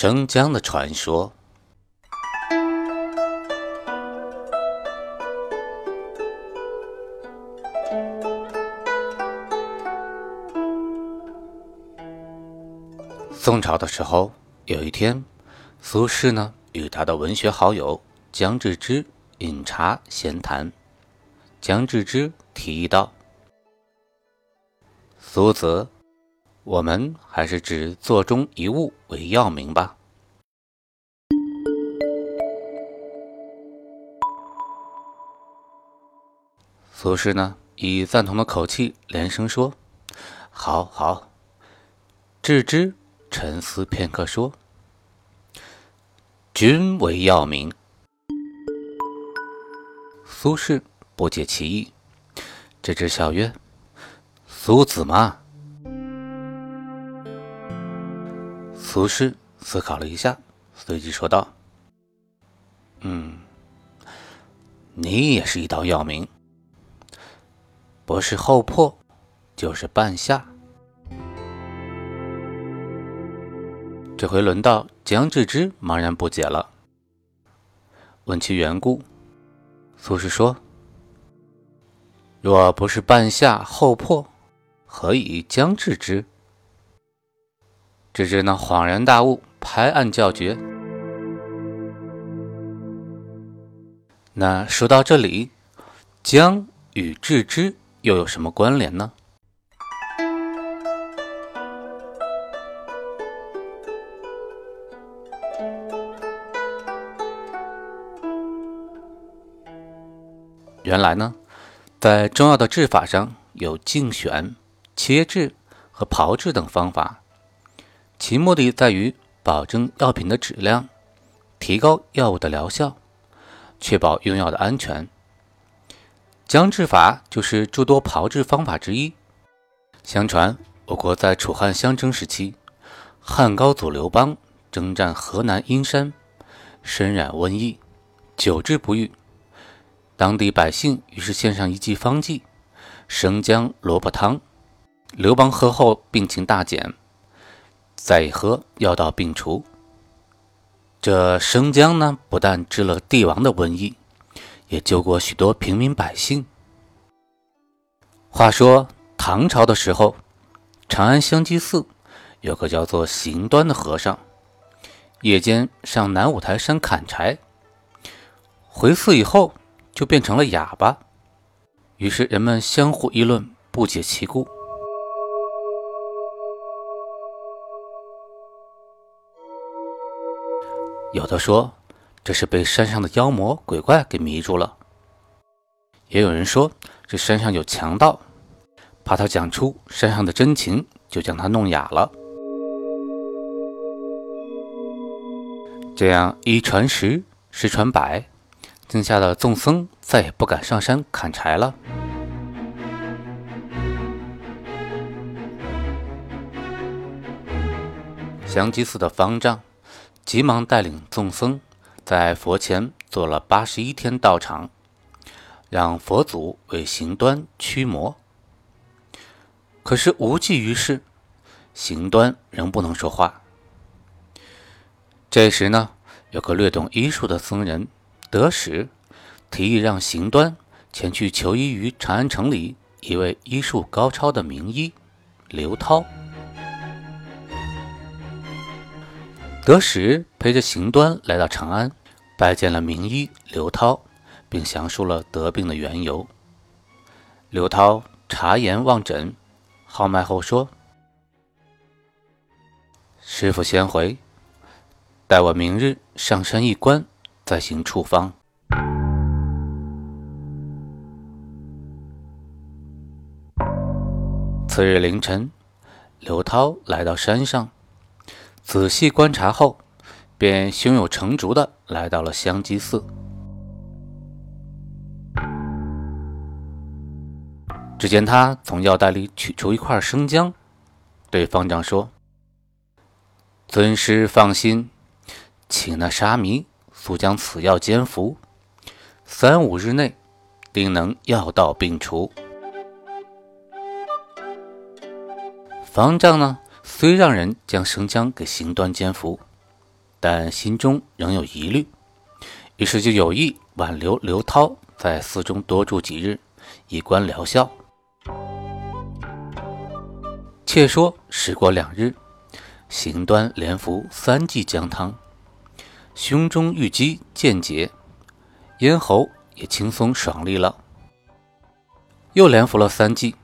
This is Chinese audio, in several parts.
生姜的传说。宋朝的时候，有一天，苏轼呢与他的文学好友姜志之饮茶闲谈。姜志之提议道：“苏子，我们还是只座中一物为要名吧。”苏轼呢以赞同的口气连声说：“好好。”志之。沉思片刻，说：“君为要名。”苏轼不解其意，这只笑曰：“苏子嘛。”苏轼思考了一下，随即说道：“嗯，你也是一道药名，不是后破，就是半夏。”这回轮到江志之茫然不解了，问其缘故。苏轼说：“若不是半夏后破，何以江志之？”志之呢恍然大悟，拍案叫绝。那说到这里，江与志之又有什么关联呢？原来呢，在中药的制法上有净选、切制和炮制等方法，其目的在于保证药品的质量，提高药物的疗效，确保用药的安全。姜制法就是诸多炮制方法之一。相传，我国在楚汉相争时期，汉高祖刘邦征战河南阴山，身染瘟疫，久治不愈。当地百姓于是献上一剂方剂——生姜萝卜汤。刘邦喝后病情大减，再一喝，药到病除。这生姜呢，不但治了帝王的瘟疫，也救过许多平民百姓。话说唐朝的时候，长安香积寺有个叫做行端的和尚，夜间上南五台山砍柴，回寺以后。就变成了哑巴，于是人们相互议论，不解其故。有的说这是被山上的妖魔鬼怪给迷住了，也有人说这山上有强盗，怕他讲出山上的真情，就将他弄哑了。这样一传十，十传百。惊吓的众僧再也不敢上山砍柴了。香吉寺的方丈急忙带领众僧在佛前做了八十一天道场，让佛祖为行端驱魔。可是无济于事，行端仍不能说话。这时呢，有个略懂医术的僧人。得使提议让行端前去求医于长安城里一位医术高超的名医刘涛。得使陪着行端来到长安，拜见了名医刘涛，并详述了得病的缘由。刘涛察言望诊，号脉后说：“师傅先回，待我明日上山一观。”再行处方。次日凌晨，刘涛来到山上，仔细观察后，便胸有成竹的来到了香积寺。只见他从腰带里取出一块生姜，对方丈说：“尊师放心，请那沙弥速将此药煎服，三五日内定能药到病除。”方丈呢，虽让人将生姜给行端煎服，但心中仍有疑虑，于是就有意挽留刘涛在寺中多住几日，以观疗效。且说时过两日，行端连服三剂姜汤，胸中郁积渐解，咽喉也轻松爽利了。又连服了三剂。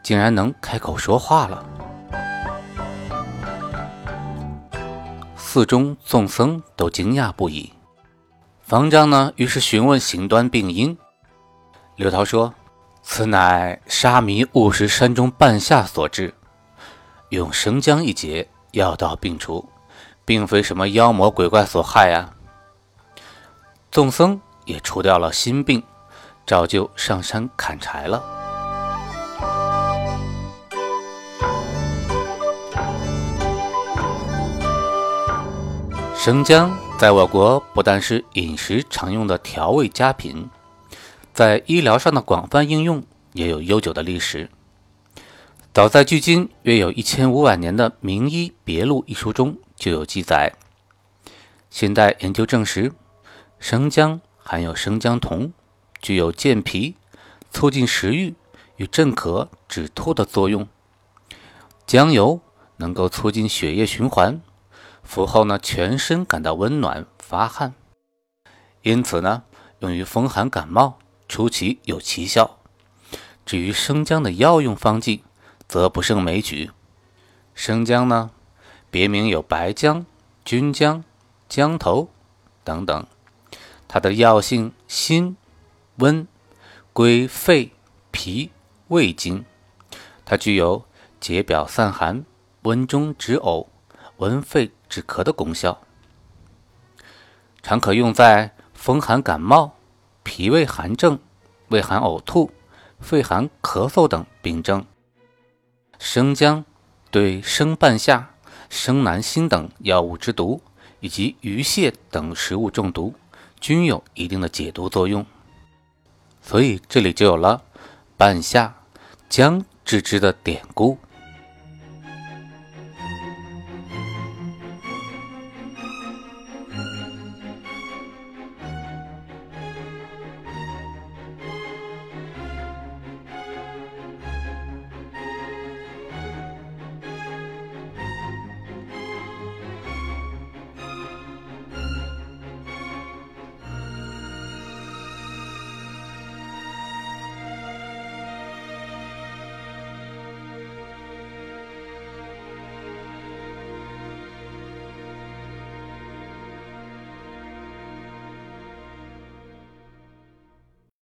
竟然能开口说话了！寺中众僧都惊讶不已。方丈呢，于是询问行端病因。刘涛说：“此乃沙弥误食山中半夏所致，用生姜一节，药到病除，并非什么妖魔鬼怪所害啊。”众僧也除掉了心病，照旧上山砍柴了。生姜在我国不但是饮食常用的调味佳品，在医疗上的广泛应用也有悠久的历史。早在距今约有一千五百年的《名医别录》一书中就有记载。现代研究证实，生姜含有生姜酮，具有健脾、促进食欲与镇咳止吐的作用。姜油能够促进血液循环。服后呢，全身感到温暖发汗，因此呢，用于风寒感冒初期有奇效。至于生姜的药用方剂，则不胜枚举。生姜呢，别名有白姜、菌姜、姜头等等，它的药性辛、温，归肺、脾、胃经。它具有解表散寒、温中止呕、温肺。止咳的功效，常可用在风寒感冒、脾胃寒症、胃寒呕吐、肺寒咳嗽等病症。生姜对生半夏、生南星等药物之毒，以及鱼蟹等食物中毒，均有一定的解毒作用。所以这里就有了半夏姜治之的典故。